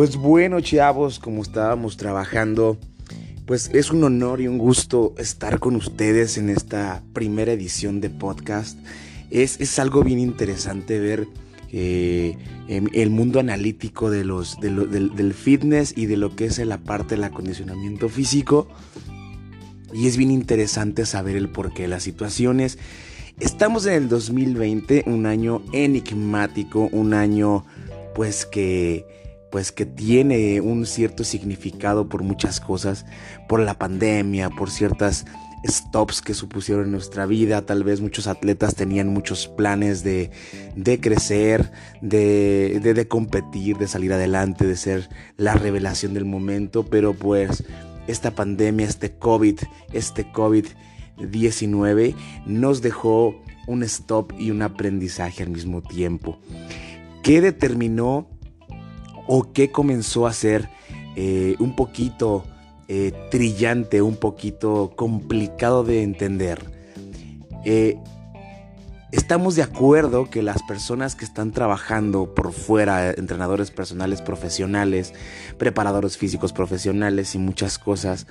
Pues bueno, chavos, como estábamos trabajando, pues es un honor y un gusto estar con ustedes en esta primera edición de podcast. Es, algo bien interesante ver eh, em, el mundo analítico de los, del, del fitness y de lo que es la parte del acondicionamiento físico. Y es bien interesante saber el porqué de las situaciones. Estamos en el 2020, un año enigmático, un año pues que pues que tiene un cierto significado por muchas cosas, por la pandemia, por ciertas stops que supusieron en nuestra vida. Tal vez muchos atletas tenían muchos planes de, de crecer, de, de, de, competir, de salir adelante, de ser la revelación del momento, pero pues esta pandemia, este COVID, este COVID-19 nos dejó un stop y un aprendizaje al mismo tiempo. ¿Qué determinó o qué comenzó a ser eh, un poquito eh, trillante, un poquito complicado de entender. Eh, estamos de acuerdo que las personas que están trabajando por fuera, entrenadores personales profesionales, preparadores físicos profesionales y muchas cosas,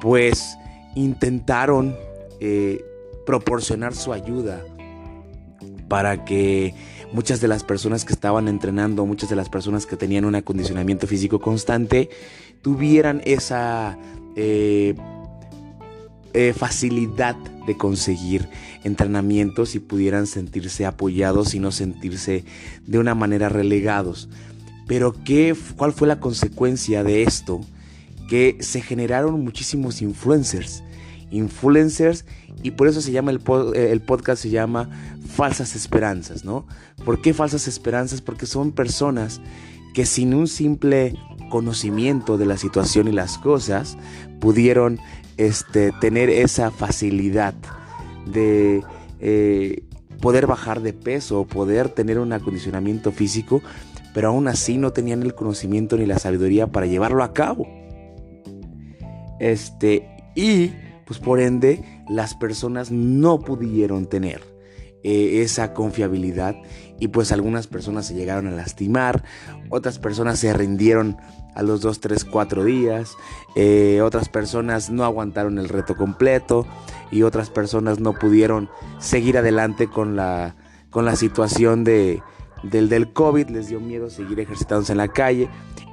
pues intentaron proporcionar su ayuda para que muchas de las personas que estaban entrenando, muchas de las personas que tenían un acondicionamiento físico constante, tuvieran esa eh, eh, facilidad de conseguir entrenamientos y pudieran sentirse apoyados y no sentirse de una manera relegados. Pero ¿qué, ¿cuál fue la consecuencia de esto? Que se generaron muchísimos influencers influencers y por eso se llama el, el, podcast se llama falsas esperanzas, ¿no? ¿Por qué falsas esperanzas? Porque son personas que sin un simple conocimiento de la situación y las cosas pudieron este, tener esa facilidad de eh, poder bajar de peso o poder tener un acondicionamiento físico, pero aún así no tenían el conocimiento ni la sabiduría para llevarlo a cabo. Este, y pues por ende las personas no pudieron tener eh, esa confiabilidad y pues algunas personas se llegaron a lastimar, otras personas se rindieron a los 2, 3, 4 días, eh, otras personas no aguantaron el reto completo y otras personas no pudieron seguir adelante con la, con la situación de, del, del COVID, les dio miedo seguir ejercitándose en la calle,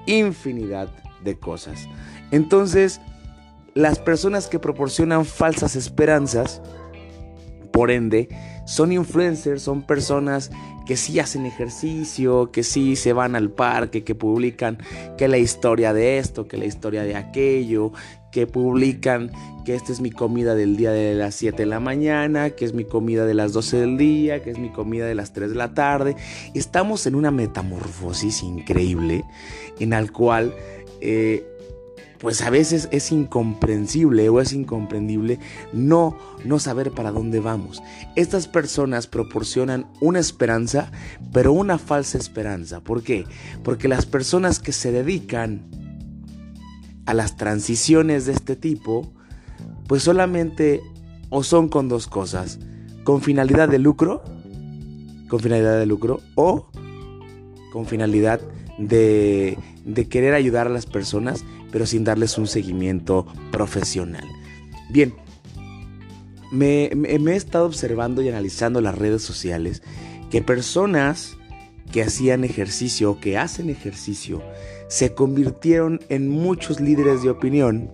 infinidad de cosas. Entonces, las personas que proporcionan falsas esperanzas, por ende, son influencers, son personas que sí hacen ejercicio, que sí se van al parque, que publican que la historia de esto, que la historia de aquello, que publican que esta es mi comida del día de las 7 de la mañana, que es mi comida de las 12 del día, que es mi comida de las 3 de la tarde. Estamos en una metamorfosis increíble en la cual eh, pues a veces es incomprensible o es incomprendible no, no saber para dónde vamos. Estas personas proporcionan una esperanza, pero una falsa esperanza. ¿Por qué? Porque las personas que se dedican a las transiciones de este tipo, pues solamente o son con dos cosas, con finalidad de lucro, con finalidad de lucro o con finalidad de, de querer ayudar a las personas pero sin darles un seguimiento profesional. Bien, me, he estado observando y analizando las redes sociales que personas que hacían ejercicio o que hacen ejercicio se convirtieron en muchos líderes de opinión,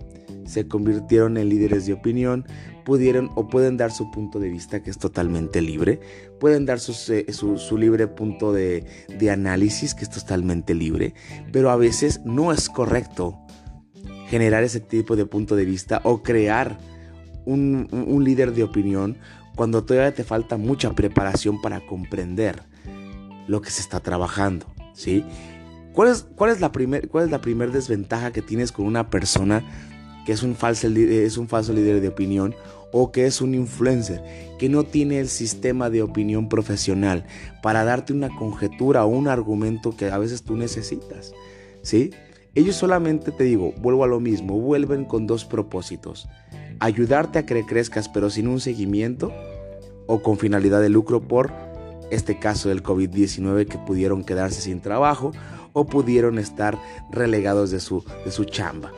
se convirtieron en líderes de opinión, pudieron o pueden dar su punto de vista que es totalmente libre, pueden dar eh, su, su, libre punto de, de análisis que es totalmente libre, pero a veces no es correcto generar ese tipo de punto de vista o crear un, líder de opinión cuando todavía te falta mucha preparación para comprender lo que se está trabajando, ¿sí? ¿Cuál es, cuál es la primera primer desventaja que tienes con una persona que es un, falso, es un falso líder de opinión o que es un influencer que no tiene el sistema de opinión profesional para darte una conjetura o un argumento que a veces tú necesitas, ¿sí? Ellos solamente, te digo, vuelvo a lo mismo, vuelven con dos propósitos. Ayudarte a que crezcas pero sin un seguimiento o con finalidad de lucro por este caso del COVID-19 que pudieron quedarse sin trabajo o pudieron estar relegados de su, de su chamba.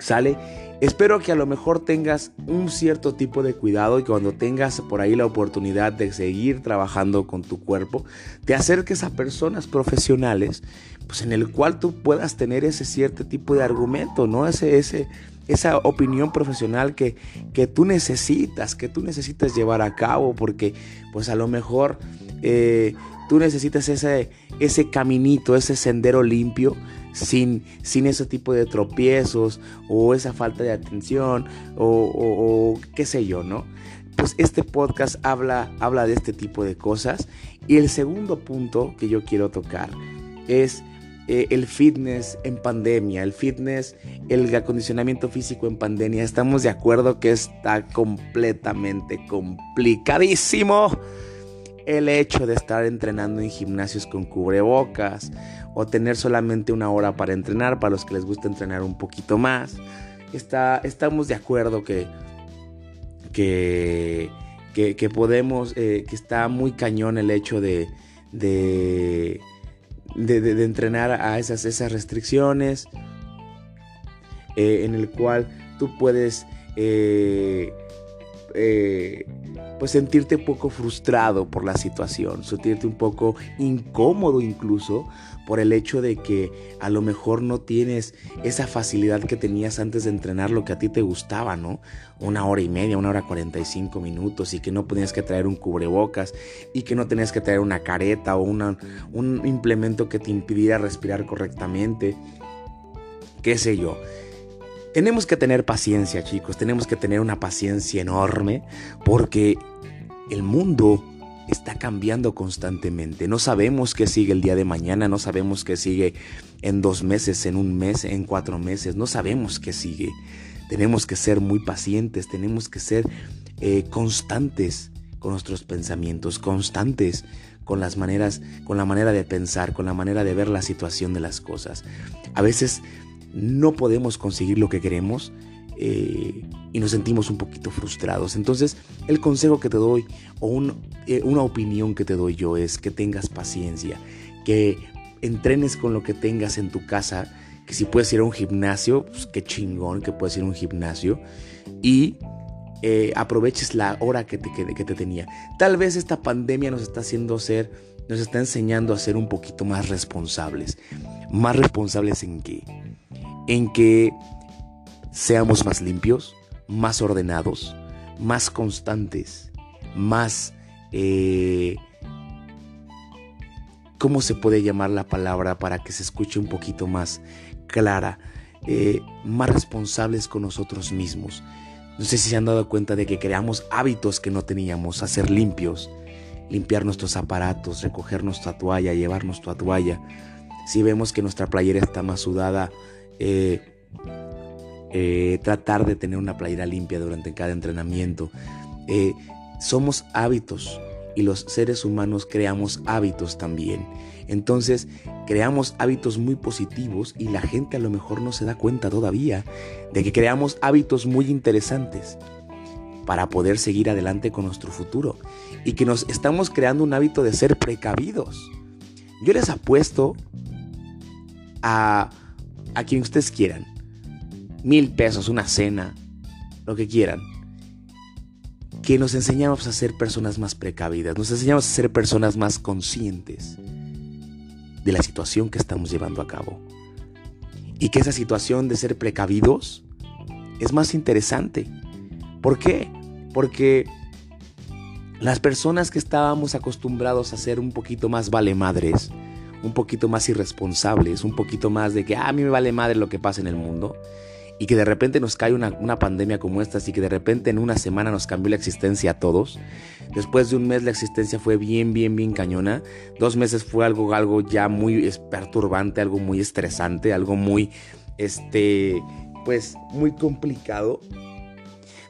¿Sale? Espero que a lo mejor tengas un cierto tipo de cuidado y cuando tengas por ahí la oportunidad de seguir trabajando con tu cuerpo, te acerques a personas profesionales, pues en el cual tú puedas tener ese cierto tipo de argumento, ¿no? Ese, ese, esa opinión profesional que, que tú necesitas, que tú necesitas llevar a cabo, porque pues a lo mejor eh, tú necesitas ese, ese caminito, ese sendero limpio sin, sin ese tipo de tropiezos o esa falta de atención o, qué sé yo, ¿no? Pues este podcast habla, habla de este tipo de cosas. Y el segundo punto que yo quiero tocar es eh, el fitness en pandemia, el fitness, el acondicionamiento físico en pandemia. Estamos de acuerdo que está completamente complicadísimo el hecho de estar entrenando en gimnasios con cubrebocas o tener solamente una hora para entrenar, para los que les gusta entrenar un poquito más. Está, estamos de acuerdo que, que, que, podemos, eh, que está muy cañón el hecho de, de, de, entrenar a esas, esas restricciones, eh, en el cual tú puedes... Eh, eh, pues sentirte un poco frustrado por la situación, sentirte un poco incómodo incluso por el hecho de que a lo mejor no tienes esa facilidad que tenías antes de entrenar lo que a ti te gustaba, ¿no? Una hora y media, una hora cuarenta y cinco minutos y que no tenías que traer un cubrebocas y que no tenías que traer una careta o un implemento que te impidiera respirar correctamente, qué sé yo. Tenemos que tener paciencia, chicos, tenemos que tener una paciencia enorme porque el mundo está cambiando constantemente. No sabemos qué sigue el día de mañana, no sabemos qué sigue en dos meses, en un mes, en cuatro meses, no sabemos qué sigue. Tenemos que ser muy pacientes, tenemos que ser eh, constantes con nuestros pensamientos, constantes con las maneras, con la manera de pensar, con la manera de ver la situación de las cosas. A veces no podemos conseguir lo que queremos eh, y nos sentimos un poquito frustrados. Entonces, el consejo que te doy o eh, una opinión que te doy yo es que tengas paciencia, que entrenes con lo que tengas en tu casa, que si puedes ir a un gimnasio, pues qué chingón que puedes ir a un gimnasio y eh, aproveches la hora que te, que te tenía. Tal vez esta pandemia nos está haciendo ser, nos está enseñando a ser un poquito más responsables. ¿Más responsables en qué? En que seamos más limpios, más ordenados, más constantes, más... Eh, ¿Cómo se puede llamar la palabra para que se escuche un poquito más clara? Eh, más responsables con nosotros mismos. No sé si se han dado cuenta de que creamos hábitos que no teníamos, hacer limpios, limpiar nuestros aparatos, recoger nuestra toalla, llevar nuestra toalla. Si vemos que nuestra playera está más sudada, eh, eh, tratar de tener una playera limpia durante cada entrenamiento. Eh, somos hábitos y los seres humanos creamos hábitos también. Entonces creamos hábitos muy positivos y la gente a lo mejor no se da cuenta todavía de que creamos hábitos muy interesantes para poder seguir adelante con nuestro futuro y que nos estamos creando un hábito de ser precavidos. Yo les apuesto a a quien ustedes quieran. Mil pesos, una cena, lo que quieran. Que nos enseñamos a ser personas más precavidas, nos enseñamos a ser personas más conscientes de la situación que estamos llevando a cabo. Y que esa situación de ser precavidos es más interesante. ¿Por qué? Porque las personas que estábamos acostumbrados a ser un poquito más vale madres, un poquito más irresponsables, un poquito más de que ah, a mí me vale madre lo que pasa en el mundo y que de repente nos cae una, pandemia como esta, así que de repente en una semana nos cambió la existencia a todos. Después de un mes la existencia fue bien, bien, bien cañona. Dos meses fue algo, algo ya muy perturbante, algo muy estresante, algo muy, este, pues muy complicado.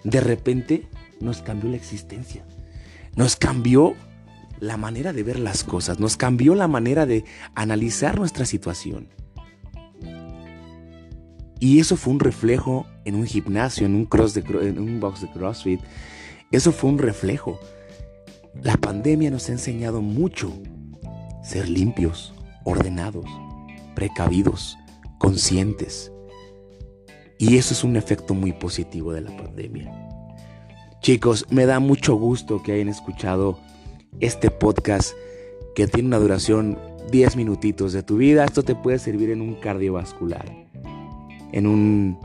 De repente nos cambió la existencia. Nos cambió la manera de ver las cosas, nos cambió la manera de analizar nuestra situación. Y eso fue un reflejo en un gimnasio, en un, cross de, en un box de CrossFit. Eso fue un reflejo. La pandemia nos ha enseñado mucho. Ser limpios, ordenados, precavidos, conscientes. Y eso es un efecto muy positivo de la pandemia. Chicos, me da mucho gusto que hayan escuchado este podcast que tiene una duración 10 minutitos de tu vida. Esto te puede servir en un cardiovascular, en un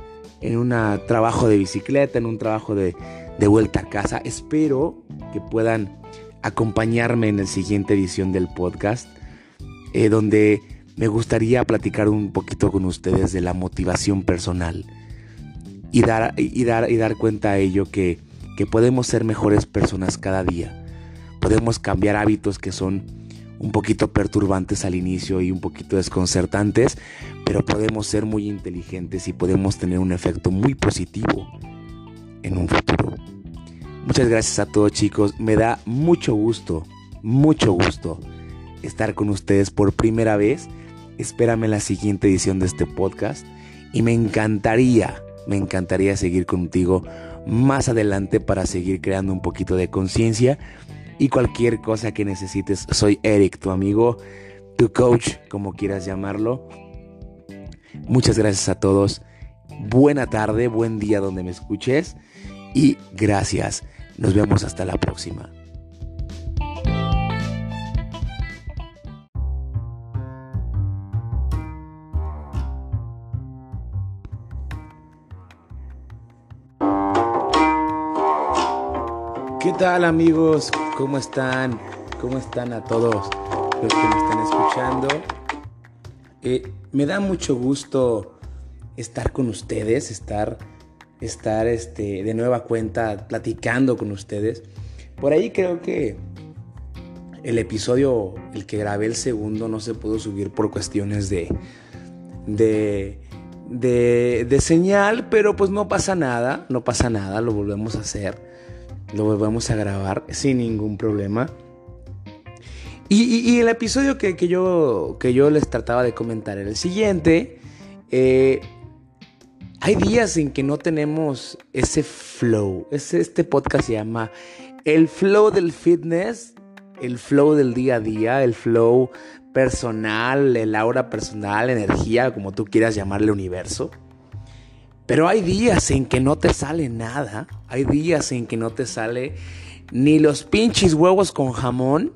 en un trabajo de bicicleta, en un trabajo de, vuelta a casa. Espero que puedan acompañarme en la siguiente edición del podcast, eh, donde me gustaría platicar un poquito con ustedes de la motivación personal y dar, y dar, y dar cuenta a ello que, que podemos ser mejores personas cada día. Podemos cambiar hábitos que son un poquito perturbantes al inicio y un poquito desconcertantes, pero podemos ser muy inteligentes y podemos tener un efecto muy positivo en un futuro. Muchas gracias a todos chicos, me da mucho gusto, mucho gusto estar con ustedes por primera vez. Espérame la siguiente edición de este podcast y me encantaría, me encantaría seguir contigo más adelante para seguir creando un poquito de conciencia y cualquier cosa que necesites. Soy Eric, tu amigo, tu coach, como quieras llamarlo. Muchas gracias a todos. Buena tarde, buen día donde me escuches y gracias. Nos vemos hasta la próxima. Tal amigos? ¿Cómo están? ¿Cómo están a todos los que me están escuchando? Eh, me da mucho gusto estar con ustedes, estar, estar este, de nueva cuenta platicando con ustedes. Por ahí creo que el episodio, el que grabé el segundo, no se pudo subir por cuestiones de, de, de, de señal, pero pues no pasa nada, no pasa nada, lo volvemos a hacer lo volvemos a grabar sin ningún problema. Y, el episodio que, yo, que yo les trataba de comentar era el siguiente. Eh, hay días en que no tenemos ese flow. este podcast se llama El flow del fitness, el flow del día a día, el flow personal, el aura personal, energía, como tú quieras llamarle universo. Pero hay días en que no te sale nada. Hay días en que no te sale ni los pinches huevos con jamón.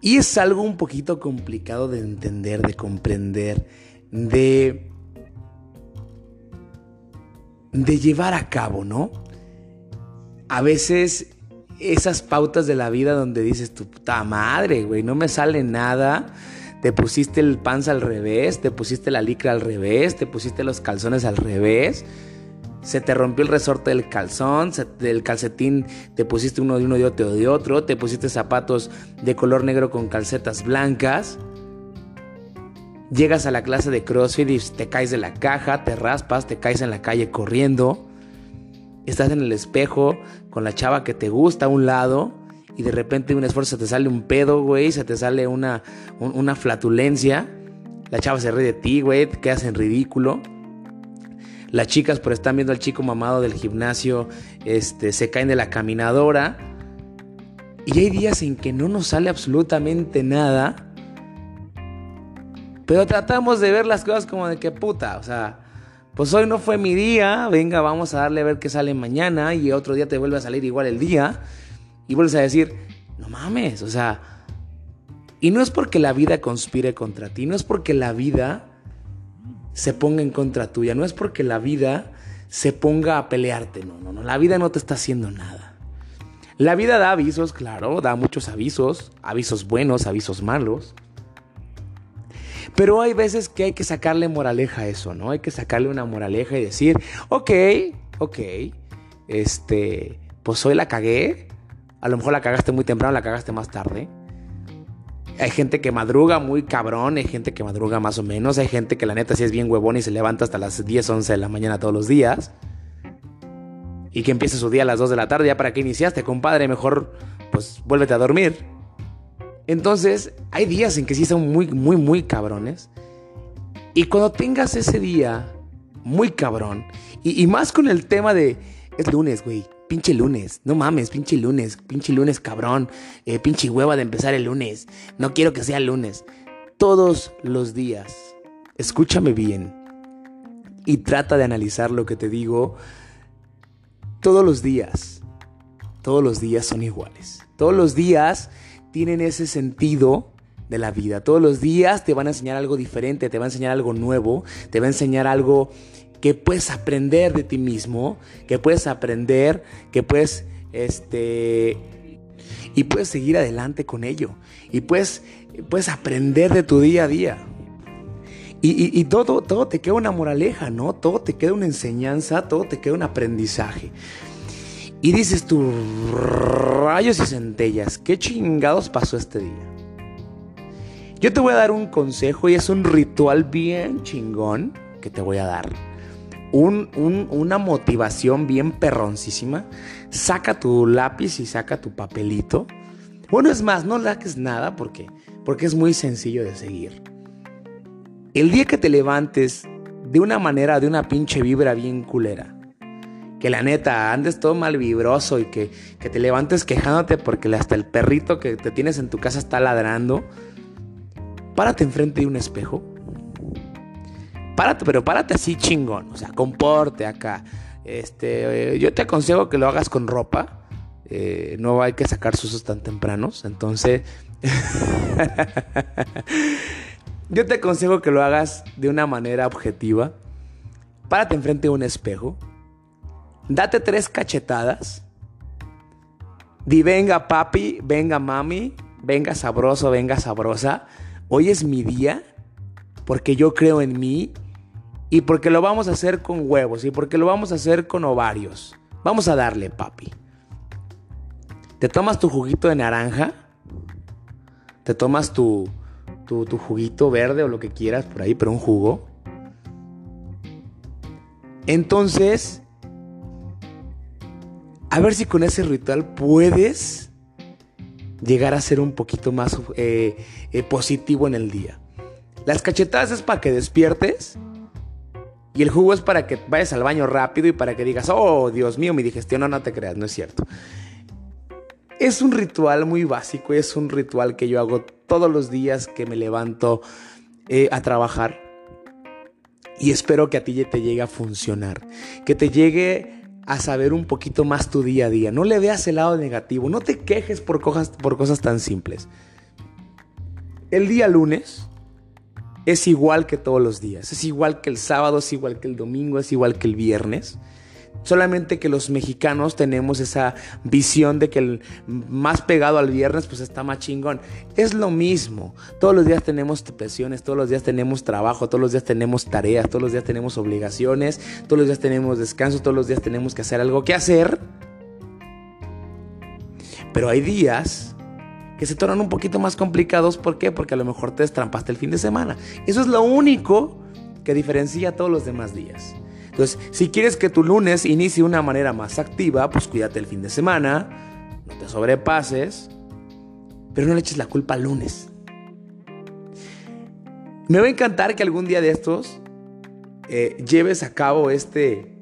Y es algo un poquito complicado de entender, de comprender, de, de llevar a cabo, ¿no? A veces esas pautas de la vida donde dices, tu puta madre, güey, no me sale nada te pusiste el panza al revés, te pusiste la licra al revés, te pusiste los calzones al revés, se te rompió el resorte del calzón, del calcetín te pusiste uno de uno y otro de otro, te pusiste zapatos de color negro con calcetas blancas. Llegas a la clase de CrossFit y te caes de la caja, te raspas, te caes en la calle corriendo. Estás en el espejo con la chava que te gusta a un lado y de repente un esfuerzo te sale un pedo, güey, se te sale una, una flatulencia. La chava se ríe de ti, güey, te quedas en ridículo. Las chicas por estar viendo al chico mamado del gimnasio, este, se caen de la caminadora. Y hay días en que no nos sale absolutamente nada. Pero tratamos de ver las cosas como de que puta, o sea, pues hoy no fue mi día, venga, vamos a darle a ver qué sale mañana y otro día te vuelve a salir igual el día. Y vuelves a decir, no mames, o sea, y no es porque la vida conspire contra ti, no es porque la vida se ponga en contra tuya, no es porque la vida se ponga a pelearte, no, no, no, la vida no te está haciendo nada. La vida da avisos, claro, da muchos avisos, avisos buenos, avisos malos. Pero hay veces que hay que sacarle moraleja a eso, ¿no? Hay que sacarle una moraleja y decir, ok, ok, este, pues hoy la cagué, a lo mejor la cagaste muy temprano, la cagaste más tarde. Hay gente que madruga muy cabrón, hay gente que madruga más o menos, hay gente que la neta sí es bien huevón y se levanta hasta las 10, 11 de la mañana todos los días. Y que empiece su día a las 2 de la tarde, ya para qué iniciaste, compadre, mejor pues vuélvete a dormir. Entonces, hay días en que sí son muy, muy, muy cabrones. Y cuando tengas ese día muy cabrón, y, y más con el tema de, es lunes, güey, Pinche lunes, no mames, pinche lunes, pinche lunes cabrón, eh, pinche hueva de empezar el lunes, no quiero que sea lunes. todos los días. Escúchame bien y trata de analizar lo que te digo todos los días. Todos los días son iguales. Todos los días tienen ese sentido de la vida. Todos los días te van a enseñar algo diferente, te va a enseñar algo nuevo, te va a enseñar algo que puedes aprender de ti mismo, que puedes aprender, que puedes, este, y puedes seguir adelante con ello. Y puedes, puedes aprender de tu día a día. Y, todo, todo te queda una moraleja, ¿no? Todo te queda una enseñanza, todo te queda un aprendizaje. Y dices tú, rayos y centellas, ¿qué chingados pasó este día? Yo te voy a dar un consejo y es un ritual bien chingón que te voy a dar. Una motivación bien perroncísima. Saca tu lápiz y saca tu papelito. Bueno, es más, no laques nada porque, porque es muy sencillo de seguir. El día que te levantes de una manera, de una pinche vibra bien culera, que la neta andes todo mal vibroso y que, que te levantes quejándote porque hasta el perrito que te tienes en tu casa está ladrando, párate enfrente de un espejo. Párate, pero párate así chingón, o sea, comporte acá. Este, eh, yo te aconsejo que lo hagas con ropa. Eh, no hay que sacar susos tan tempranos. Entonces, yo te aconsejo que lo hagas de una manera objetiva. Párate enfrente de un espejo. Date tres cachetadas. Di venga papi, venga mami, venga sabroso, venga sabrosa hoy es mi día porque yo creo en mí y porque lo vamos a hacer con huevos y porque lo vamos a hacer con ovarios. Vamos a darle, papi. Te tomas tu juguito de naranja, te tomas tu, tu, juguito verde o lo que quieras por ahí, pero un jugo. Entonces, a ver si con ese ritual puedes llegar a ser un poquito más eh, eh, positivo en el día. Las cachetadas es para que despiertes y el jugo es para que vayas al baño rápido y para que digas, oh Dios mío, mi digestión no, no te creas, no es cierto. Es un ritual muy básico, es un ritual que yo hago todos los días que me levanto eh, a trabajar y espero que a ti te llegue a funcionar, que te llegue a saber un poquito más tu día a día. No le veas el lado negativo, no te quejes por cosas, por cosas tan simples. El día lunes es igual que todos los días, es igual que el sábado, es igual que el domingo, es igual que el viernes. Solamente que los mexicanos tenemos esa visión de que el más pegado al viernes pues está más chingón. Es lo mismo. Todos los días tenemos presiones, todos los días tenemos trabajo, todos los días tenemos tareas, todos los días tenemos obligaciones, todos los días tenemos descanso, todos los días tenemos que hacer algo que hacer. Pero hay días que se tornan un poquito más complicados. ¿Por qué? Porque a lo mejor te destrampaste el fin de semana. Eso es lo único que diferencia a todos los demás días. Entonces, si quieres que tu lunes inicie de una manera más activa, pues cuídate el fin de semana, no te sobrepases, pero no le eches la culpa al lunes. Me va a encantar que algún día de estos eh, lleves a cabo este,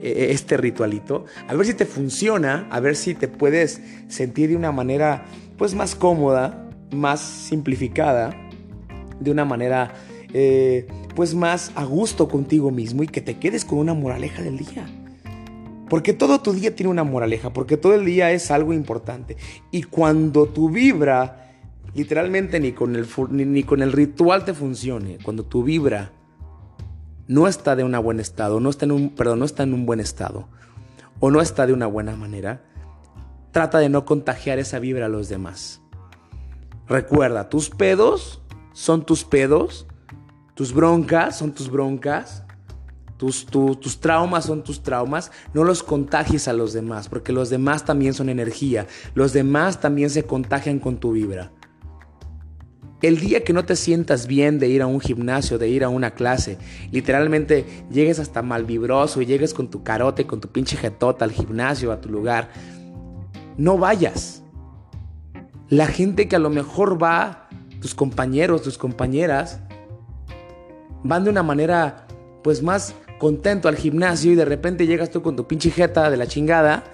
eh, este ritualito, a ver si te funciona, a ver si te puedes sentir de una manera pues más cómoda, más simplificada, de una manera eh, pues más a gusto contigo mismo y que te quedes con una moraleja del día. Porque todo tu día tiene una moraleja, porque todo el día es algo importante. Y cuando tu vibra, literalmente ni con el, ni, con el ritual te funcione, cuando tu vibra no está de un buen estado, no está en un, perdón, no está en un buen estado, o no está de una buena manera, trata de no contagiar esa vibra a los demás. Recuerda, tus pedos son tus pedos tus broncas son tus broncas. Tus, tus, traumas son tus traumas, no los contagies a los demás, porque los demás también son energía, los demás también se contagian con tu vibra. El día que no te sientas bien de ir a un gimnasio, de ir a una clase, literalmente llegues hasta mal vibroso y llegues con tu carote, con tu pinche jetota al gimnasio, a tu lugar, no vayas. La gente que a lo mejor va, tus compañeros, tus compañeras, van de una manera pues más contento al gimnasio y de repente llegas tú con tu pinche jeta de la chingada,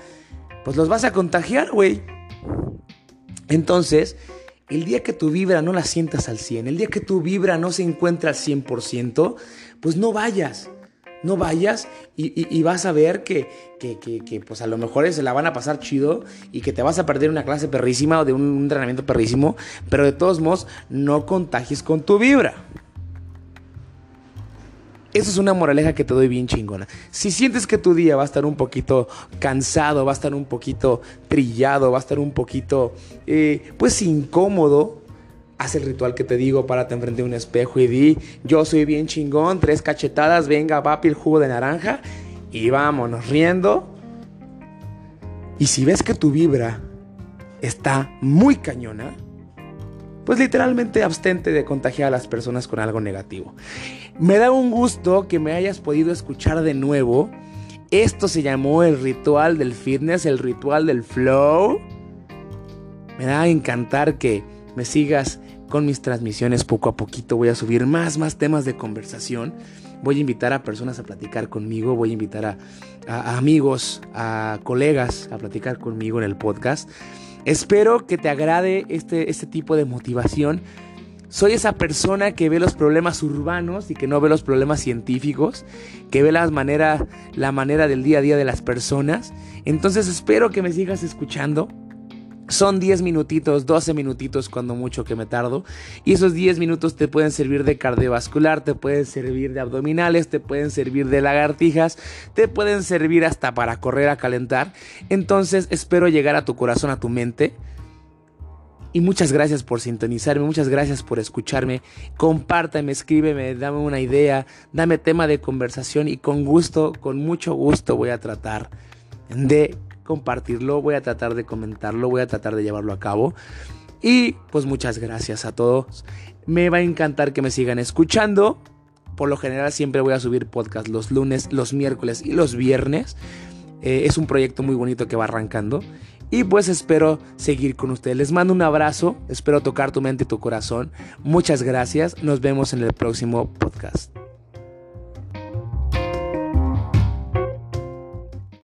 pues los vas a contagiar, güey. Entonces, el día que tu vibra no la sientas al 100, el día que tu vibra no se encuentra al 100%, pues no vayas. No vayas y, vas a ver que, que, pues a lo mejor se la van a pasar chido y que te vas a perder una clase perrísima o de un entrenamiento perrísimo, pero de todos modos no contagies con tu vibra. Eso es una moraleja que te doy bien chingona. Si sientes que tu día va a estar un poquito cansado, va a estar un poquito trillado, va a estar un poquito, eh, pues incómodo, haz el ritual que te digo, párate enfrente de un espejo y di, yo soy bien chingón, tres cachetadas, venga, papi, el jugo de naranja y vámonos riendo. Y si ves que tu vibra está muy cañona, pues literalmente abstente de contagiar a las personas con algo negativo. Me da un gusto que me hayas podido escuchar de nuevo. Esto se llamó el ritual del fitness, el ritual del flow. Me da a encantar que me sigas con mis transmisiones poco a poquito. Voy a subir más, más temas de conversación. Voy a invitar a personas a platicar conmigo. Voy a invitar a, amigos, a colegas a platicar conmigo en el podcast. Espero que te agrade este, este tipo de motivación. Soy esa persona que ve los problemas urbanos y que no ve los problemas científicos, que ve la manera, la manera del día a día de las personas. Entonces espero que me sigas escuchando. Son 10 minutitos, 12 minutitos cuando mucho que me tardo. Y esos 10 minutos te pueden servir de cardiovascular, te pueden servir de abdominales, te pueden servir de lagartijas, te pueden servir hasta para correr a calentar. Entonces espero llegar a tu corazón, a tu mente. Y muchas gracias por sintonizarme, muchas gracias por escucharme. Compártame, escríbeme, dame una idea, dame tema de conversación y con gusto, con mucho gusto voy a tratar de compartirlo, voy a tratar de comentarlo, voy a tratar de llevarlo a cabo. Y pues muchas gracias a todos. Me va a encantar que me sigan escuchando. Por lo general siempre voy a subir podcast los lunes, los miércoles y los viernes. Eh, es un proyecto muy bonito que va arrancando. Y pues espero seguir con ustedes. Les mando un abrazo. Espero tocar tu mente y tu corazón. Muchas gracias. Nos vemos en el próximo podcast.